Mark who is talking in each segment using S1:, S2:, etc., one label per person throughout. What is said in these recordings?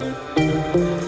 S1: Oh.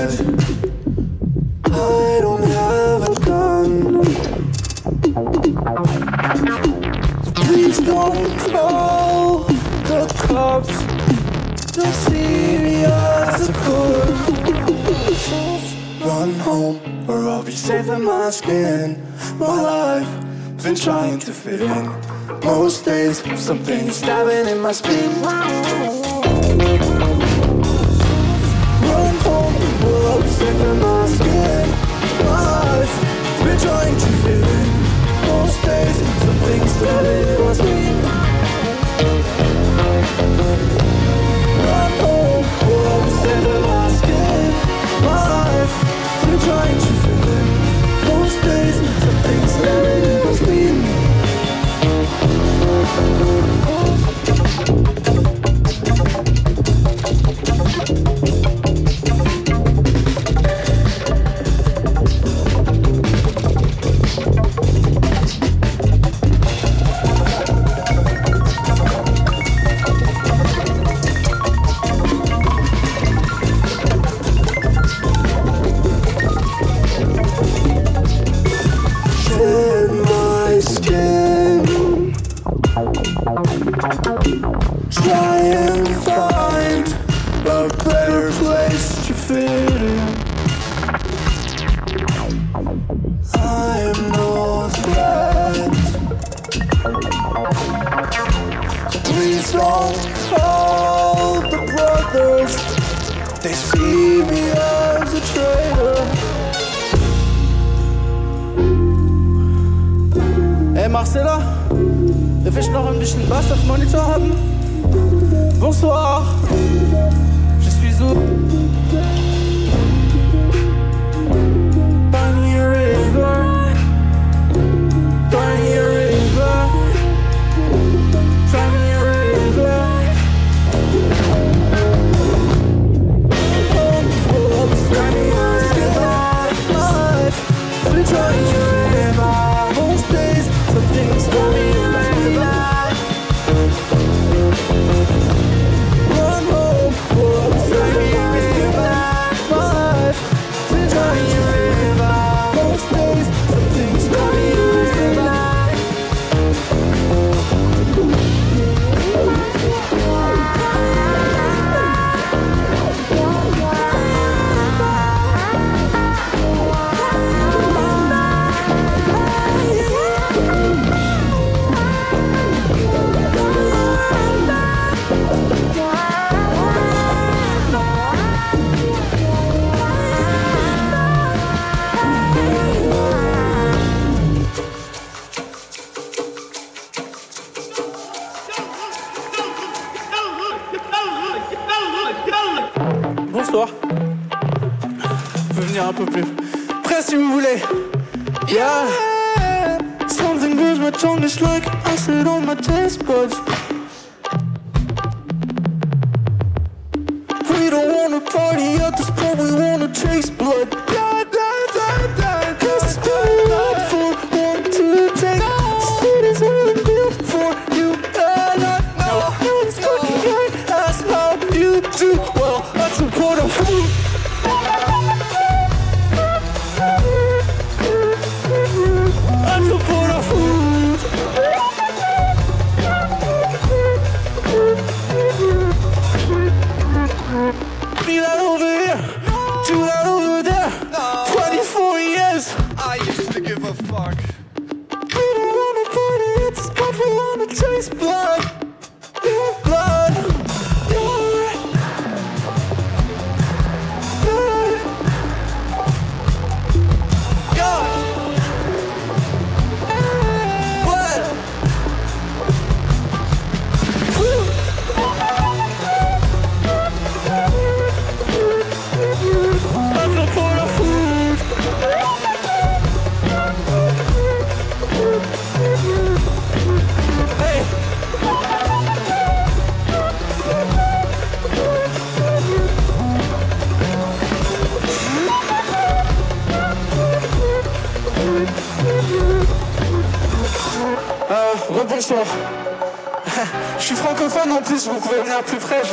S1: be saving my skin. My life, been trying to fit in. Most days, something is stabbing in my spleen. Running home, love, saving my skin. My life, been trying to fit in. Most days, something's is stabbing in my spleen.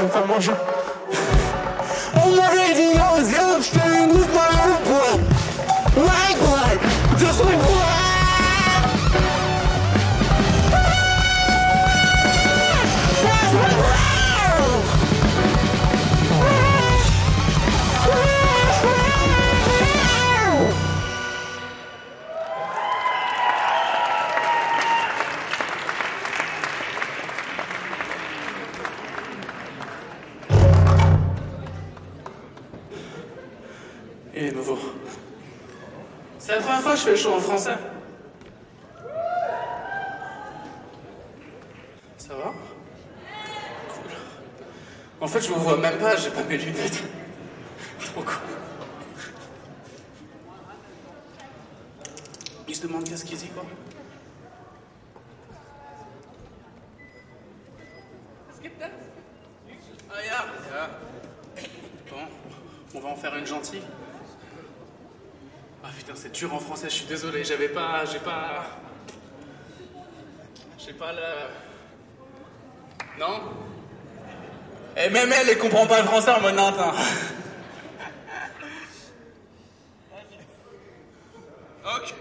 S1: famoso. On the radio, it's
S2: gonna français. Ça va? Cool. En fait, je vous vois même pas, j'ai pas mes lunettes. désolé, j'avais pas. J'ai pas. J'ai pas la. Non? Et même elle, elle comprend pas le français en mode nantin. ok.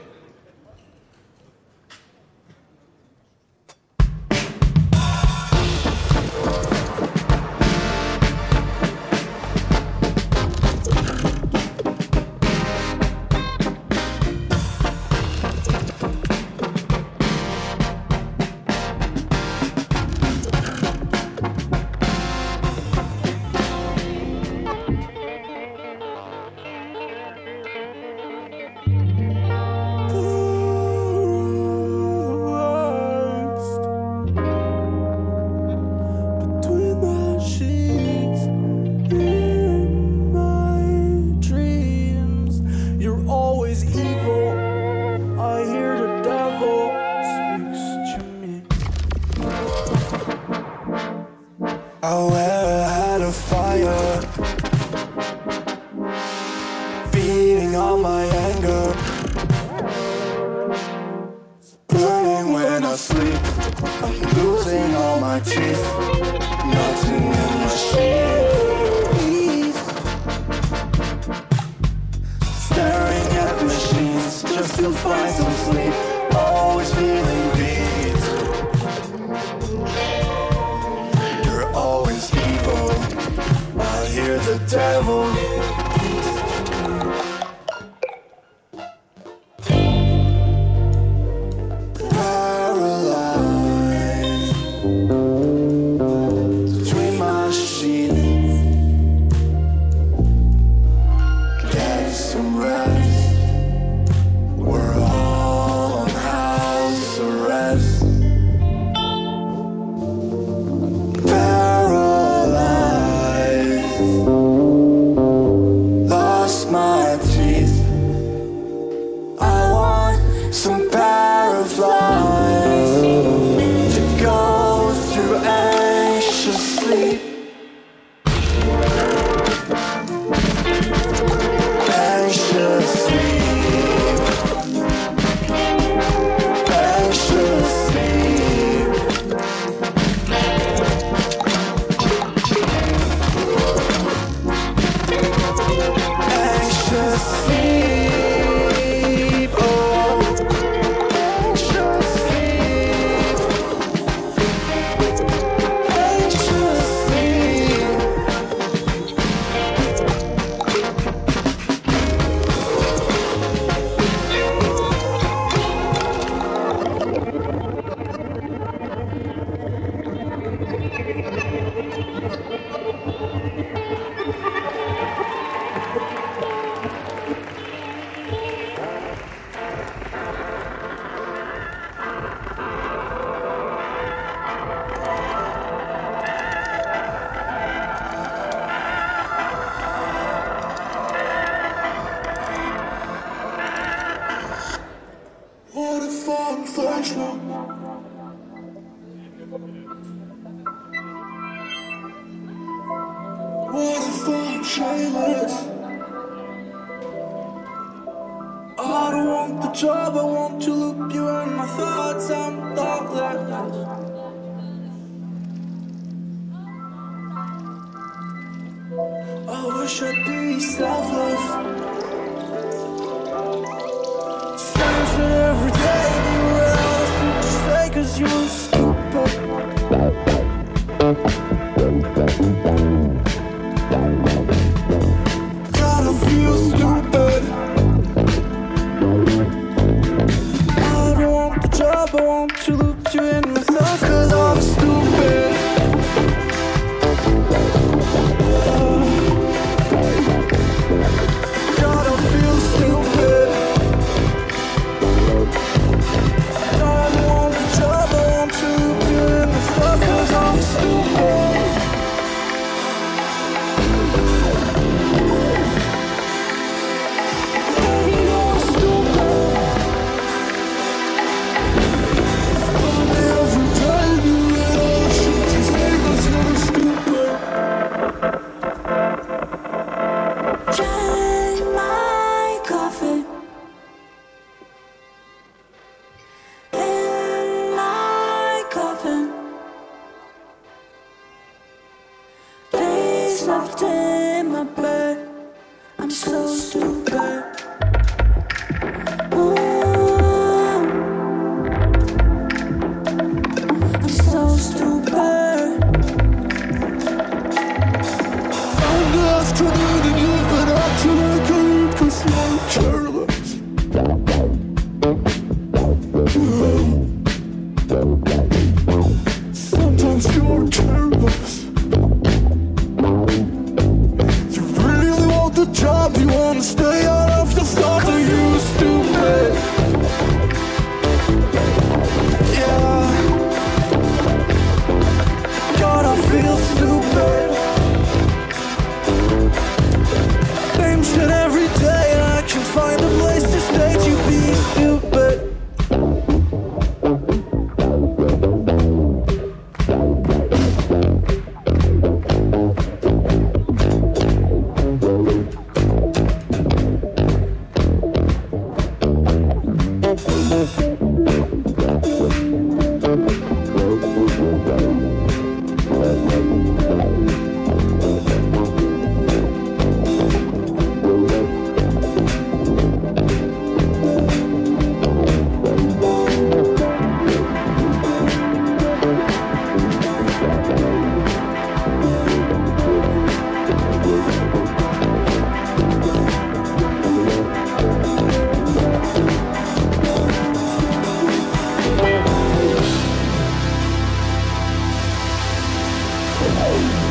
S2: Oh!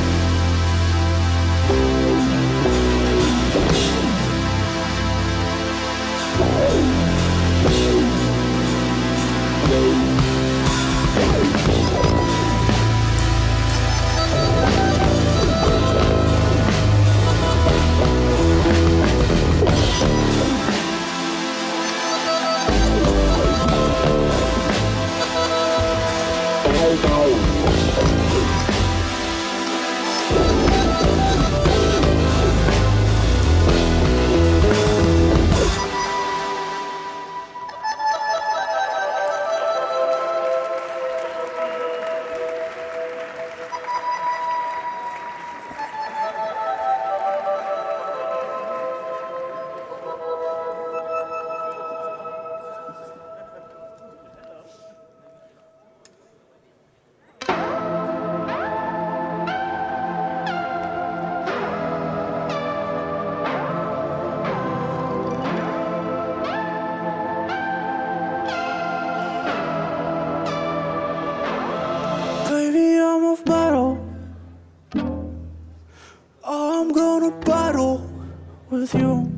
S1: with you.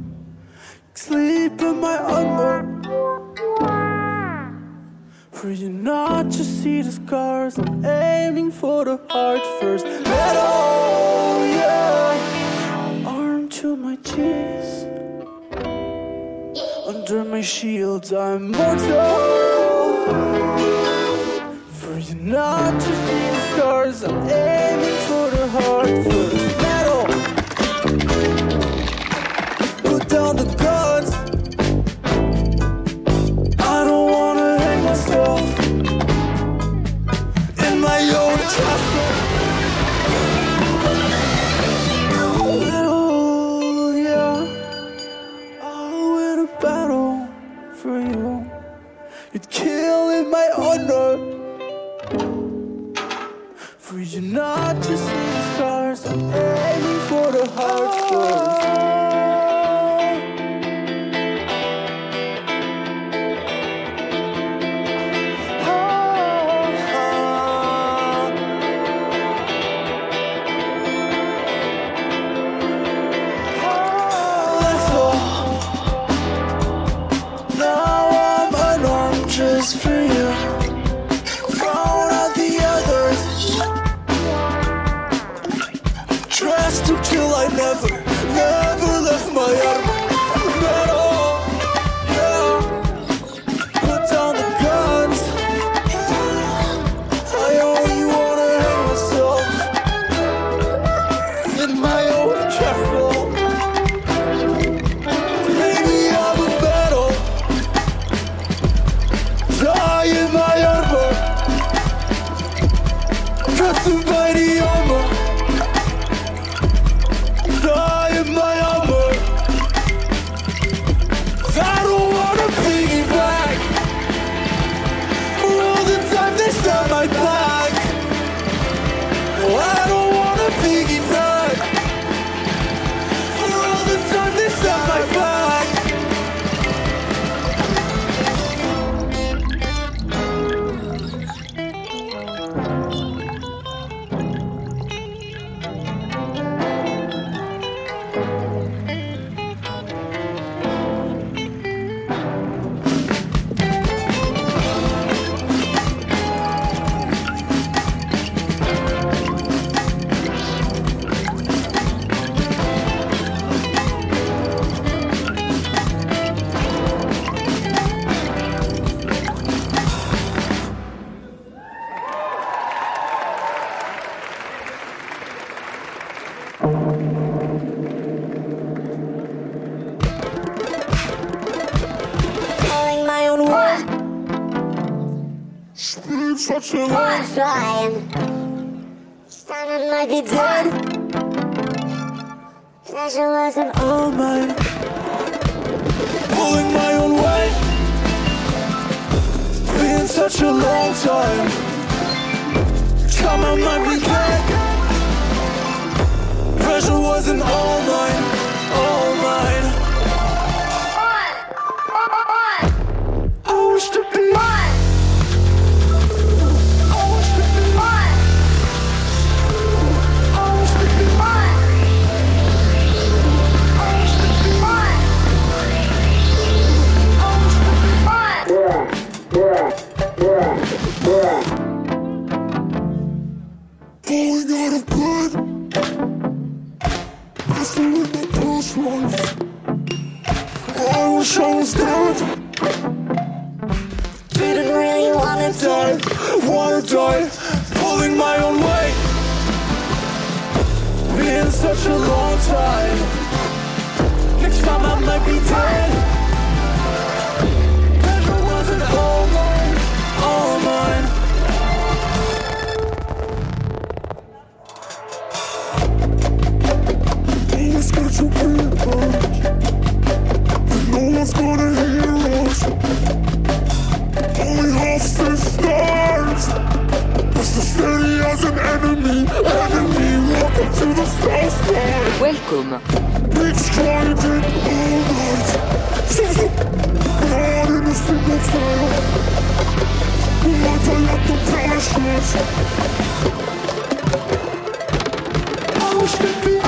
S1: Sleep in my armor. For you not to see the scars. I'm aiming for the heart first. Metal, yeah. Arm to my cheeks. Under my shield, I'm mortal. For you not to see the scars. I'm aiming. Long time. Sounding like he did. Pleasure wasn't all mine. Pulling my own weight. Been such a long time. Come might be dead. Pressure wasn't all mine, all mine. Was dead. Didn't really wanna die, wanna die, pulling my own weight. Been such a long time. Next time I might be dead. One's gonna hear us. Only the stars. Just as steady as an enemy, enemy walking to the south side.
S3: Welcome.
S1: Big striding all night. Seems to God in a single trail. I let the. I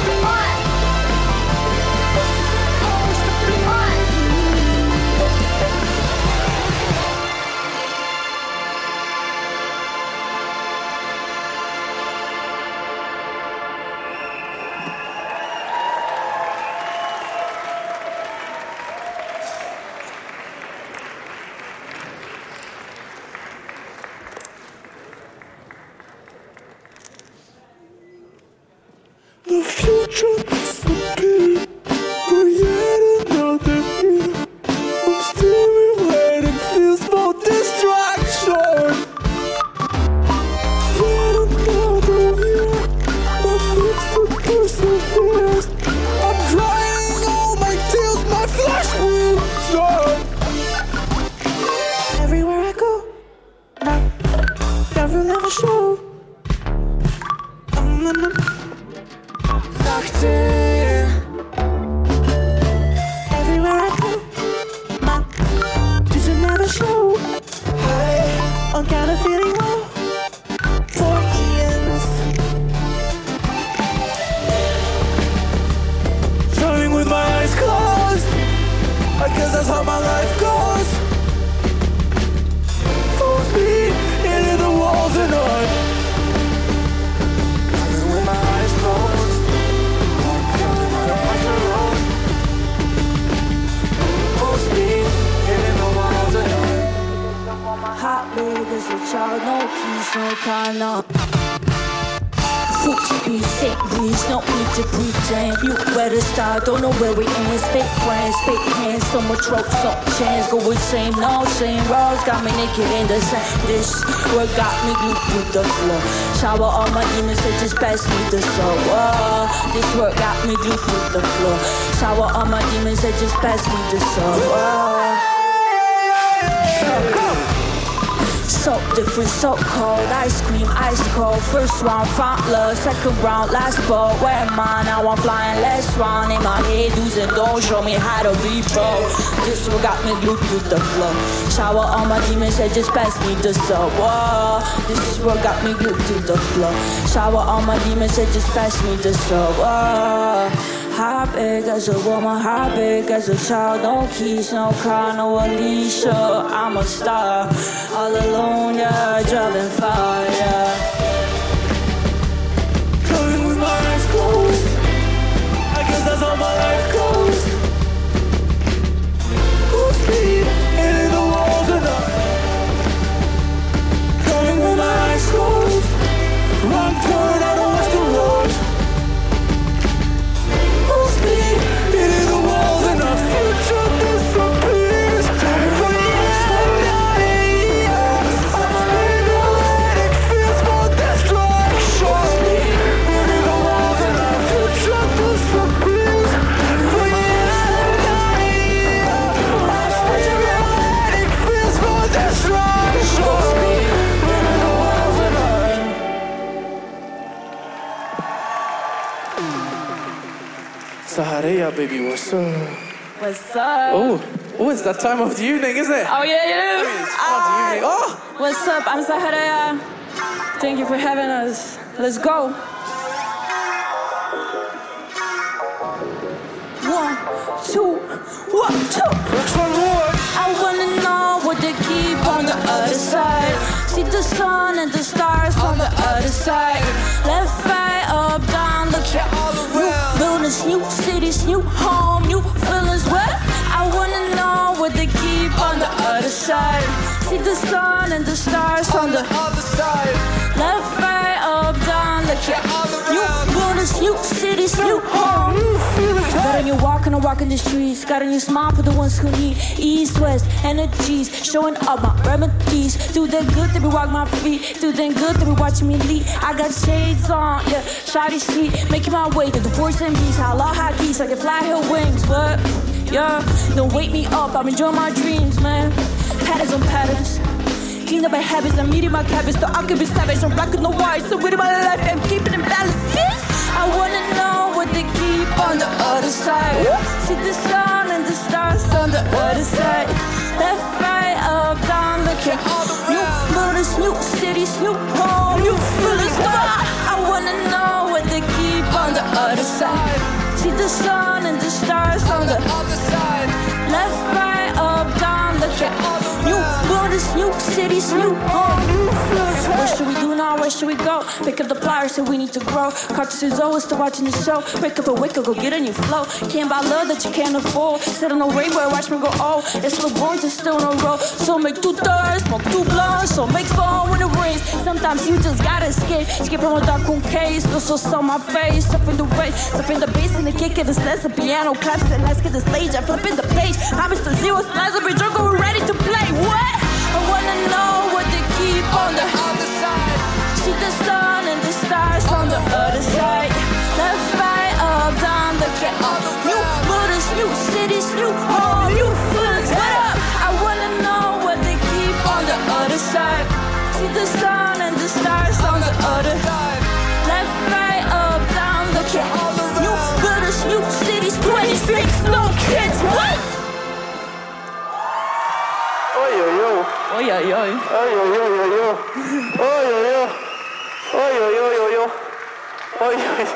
S1: of.
S4: Foot speed, fake breeze, no need to pretend. You better start, don't know where we end. Fake friends, fake hands, so much rope, so chance. Go with same, no same roads. Got me naked in the sand. This what got me glued to the floor. Shower all my demons, they just pass me the soul. Oh, this work got me glued to the floor. Shower all my demons, they just pass me the soul. Oh. So different, so cold. Ice cream, ice cold. First round, front love. Second round, last ball. Where am I? Now I'm flying last round. In my head, do's and don't show me how to be pro. This what got me glued to the floor. Shower all my demons, they just pass me the soap. Whoa. This is what got me glued to the floor. Shower all my demons, they just pass me the soap. Whoa. How big as a woman, how big as a child? No keys, no car, no Alicia. I'm a star, all alone, yeah, driving far,
S1: Saharia, baby, what's up?
S4: What's up?
S1: Oh, oh, it's that time of the evening, is it?
S4: Oh, yeah, yeah.
S1: The ah. evening. Oh,
S4: What's up? I'm Saharia. Thank you for having us. Let's go. One, two, one, two.
S1: which one more?
S4: I wanna know what they keep on the other side. See the sun and the stars on the other side. Left, right, up, down, look at all around. New new cities, new home, new feelings. What? I wanna know what they keep on the other side. See the sun and the stars on the
S5: Other side,
S4: left, right, up, down, look at New buildings, new cities, new home, new feelings. Got on you walking and walking the streets. Got on you smile for the ones who need east, west, energies. Showing up my remedies. Do the good that we walk my feet. Do the good that we watching me lead. I got shades on, yeah, shoddy street. Making my way to the force and beast. How long high geese, I can fly hill wings, but yeah, don't wake me up. I'm enjoying my dreams, man. Patterns on patterns. Clean up my habits, I'm meeting my habits. So I could be savage, I'm rocking the wires. So with my life, I'm keeping it balanced. I wanna know what they keep on the other side. See the sun and the stars on the other side. Left, right, up, down, look at all the new buildings, new cities, new home, new feelings. I wanna know what they keep on the other side. See the sun and the stars on the
S5: Other side,
S4: Left, right, up, down, look at New borders, new cities, new home, should we do now? Where should we go? Pick up the pliers, say we need to grow. Carcass is always still watching the show. Wake up and wake up, go get a new flow. Can't buy love that you can't afford. Sit on the rainbow, watch me go old. It's little boys that's still on the road. So make two thirds, smoke two blunts, so make fun when it rains. Sometimes you just gotta escape. Skip from a dark room case, no so on my face. Up in the rain, up in the bass and the kick of the sleds, the piano claps, and let's get the stage. I'm flipping the page. I'm Mr. Zero, of a drunk, we're ready to play. What? I wanna know what they keep on the
S5: other side,
S4: See the sun and the stars on the other side. Left, right, up, down, look at all the new borders, new cities, new home, new feelings. What up? I wanna know what they keep on the other side. See the sun and the stars on the other
S5: side,
S4: Left, right, up, down, look at all the new buildings, new cities, 20 streets, no kids. What?
S1: Oi, oi, oi.
S4: Oi, oi, oi.
S1: Oi, oi, oi, oi, oi. Oi, oi, oi. Oi, oi, oi, oi, oi. Oi, oi.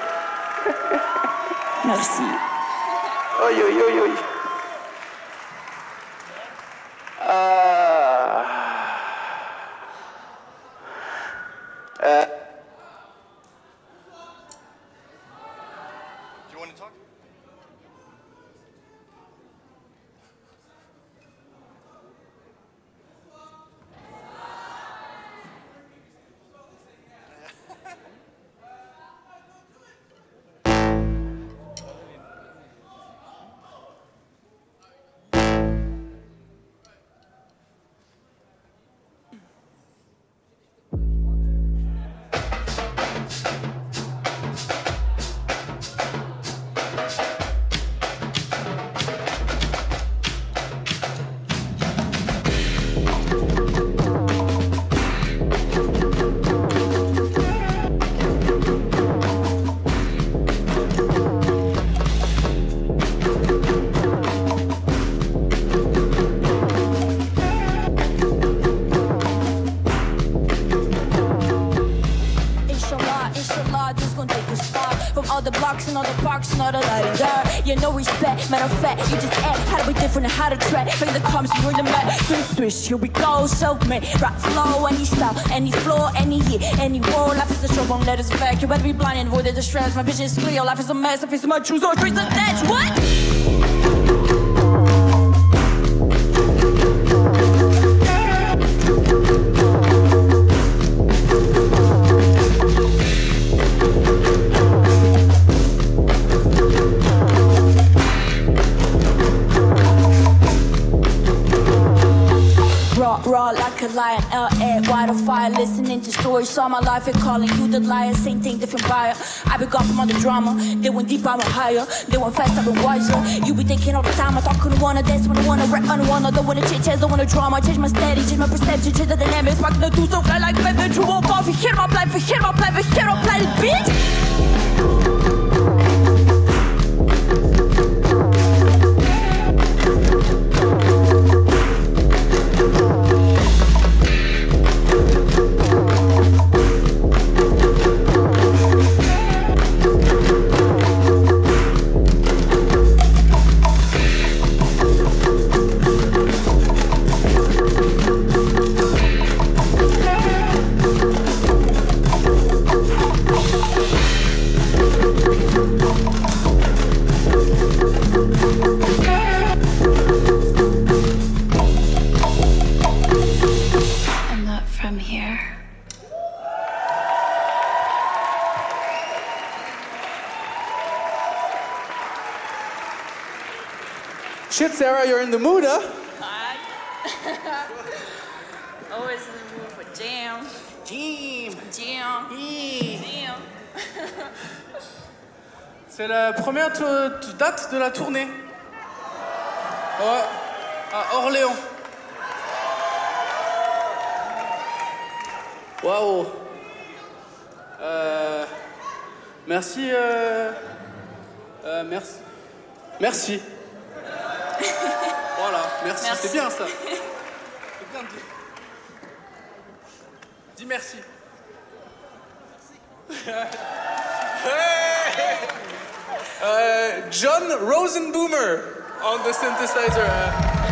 S4: Merci.
S1: Oi, oi, oi, oi. Ah. Uh,
S4: the parks and light dark Yeah, no respect, matter of fact, you just act. How to be different and how to track Bring the comes, you're the mat Switch, switch, here we go, self-made Rock flow, any style, any floor, any year, any war Life is a show, won't let us back. You better be blind and avoid the distress My vision is clear, life is a mess I face my truths, all trees and that's what? Stories. Saw my life and calling you the liar. Same thing, different buyer. I been gone from all the drama. They went deep, I went higher. They went fast, I went wiser. You be thinking all the time. I thought couldn't wanna dance when I wanna rap, I don't wanna. Don't wanna chit don't wanna drama. Change my steady, change my perception, change the dynamics. Rockin' the two so fly like Batman. True walk off, forget my life, forget my life, forget my life, bitch.
S3: Sarah, you're in the mood, huh?
S4: Always in the mood for jam.
S3: Jim.
S4: Jam. Jam.
S3: C'est la première date de la tournée. Ouais, à Orléans. Waouh. Euh, merci. euh, euh, merci. Merci. voilà, merci.
S4: Merci.
S3: C'est bien ça. C'est bien dit. Dis merci. Hey! Euh, John Rosenboomer on the synthesizer. euh,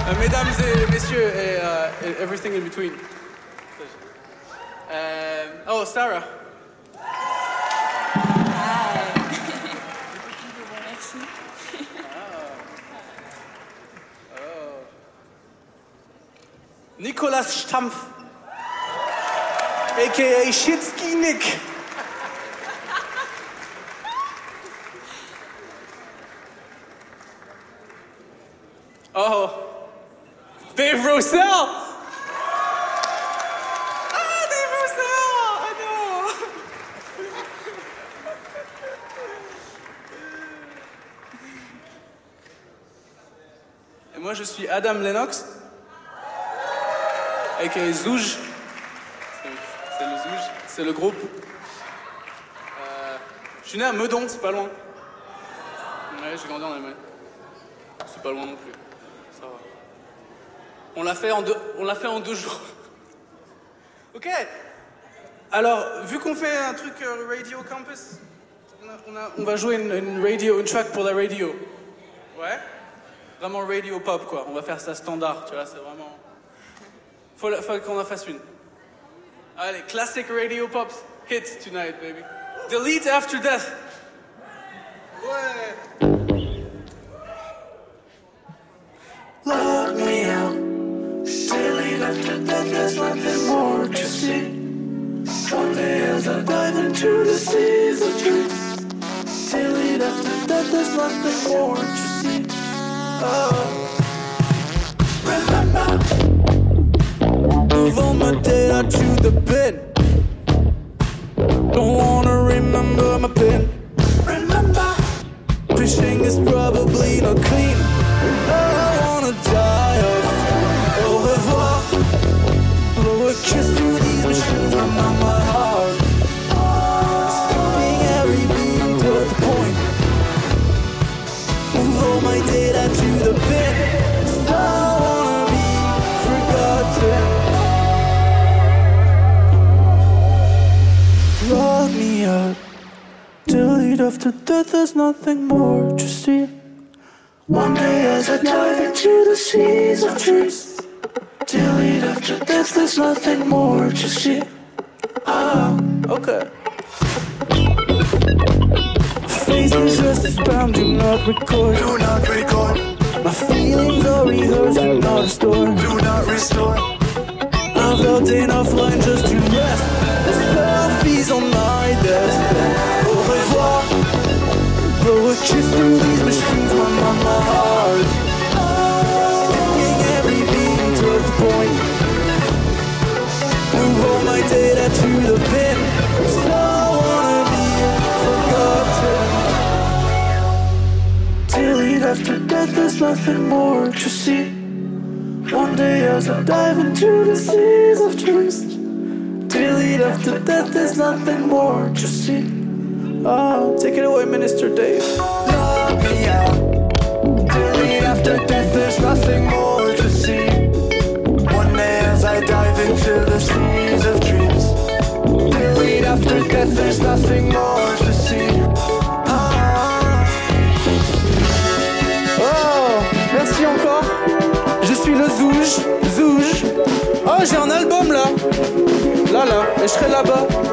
S3: euh, mesdames et messieurs, et, everything in between. Oh, Sarah. Nicolas Stampf. AKA Shitsky Nick. Oh. Dave Rossell! Ah, Dave Rossell! I! Et moi, je suis Adam Lennox. Aka Zouj. C'est le Zouj, c'est le groupe. Euh, je suis né à Meudon, c'est pas loin. Ouais, j'ai grandi en Allemagne. C'est pas loin non plus. Ça va. On l'a fait en deux, on l'a fait en deux jours. ok. Alors, vu qu'on fait un truc euh, Radio Campus, on va jouer une, une radio, une track pour la radio. Ouais. Vraiment radio pop quoi. On va faire ça standard, tu vois, c'est vraiment. Faut, faut qu'on en fasse une. Allez, classic radio pops hits tonight, baby. Delete after death. Ouais.
S1: Lock me out. Delete after death, there's nothing more to see. One day as I dive into the seas of dreams. Delete after death, there's nothing more to see. Oh. Remember, all my data to the bin. Don't wanna remember my pin. Remember, fishing is probably not clean. I after death, there's nothing more to see. One day as I dive into the seas of dreams. Delete after death, there's nothing more to see. Ah, okay. Face is just a spam, do not record. Do not record. My feelings are rehearsed, do not restore. Do not restore. I've got enough line just to rest. The selfies on my desk. Blow a kiss through these machines, my mama heart. Skipping every beat was the point. Move all my data to the bin. 'cause I wanna be forgotten. Delete after death, there's nothing more to see. One day as I dive into the seas of dreams. Delete after death, there's nothing more to see. Oh, take it away, Minister Dave. Lock me out. Delete after death, there's nothing more to see. One day as I dive into the seas of dreams. Delete after death, there's nothing more to see. Oh, merci encore. Je suis le Zouj, Zouj. Oh, j'ai un album là. Là, là, et je serai là-bas.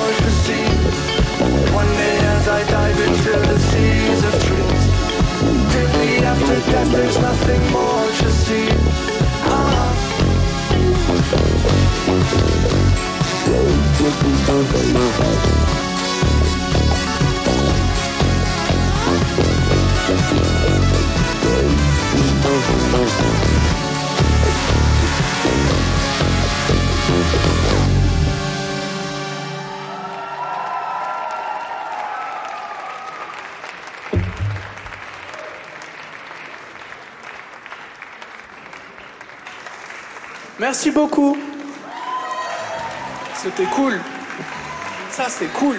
S1: Deadly after death, there's nothing more to see. Ah. Merci beaucoup. C'était cool. Ça, c'est cool.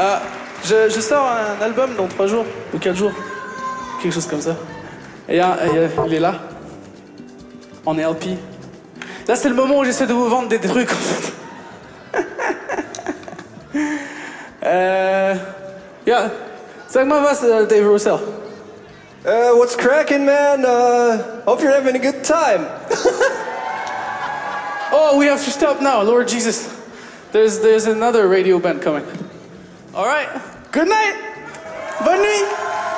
S1: Euh, je, je sors un album dans trois jours ou quatre jours. Quelque chose comme ça. Et, euh, il est là. En LP. Là, c'est le moment où j'essaie de vous vendre des trucs, en fait. euh, yeah. Sag mal was, Dave Russell.
S2: Uh, what's cracking, man? Uh, hope you're having a good time.
S1: Oh, we have to stop now, Lord Jesus. There's there's another radio band coming. All right. Good night. Bonne nuit.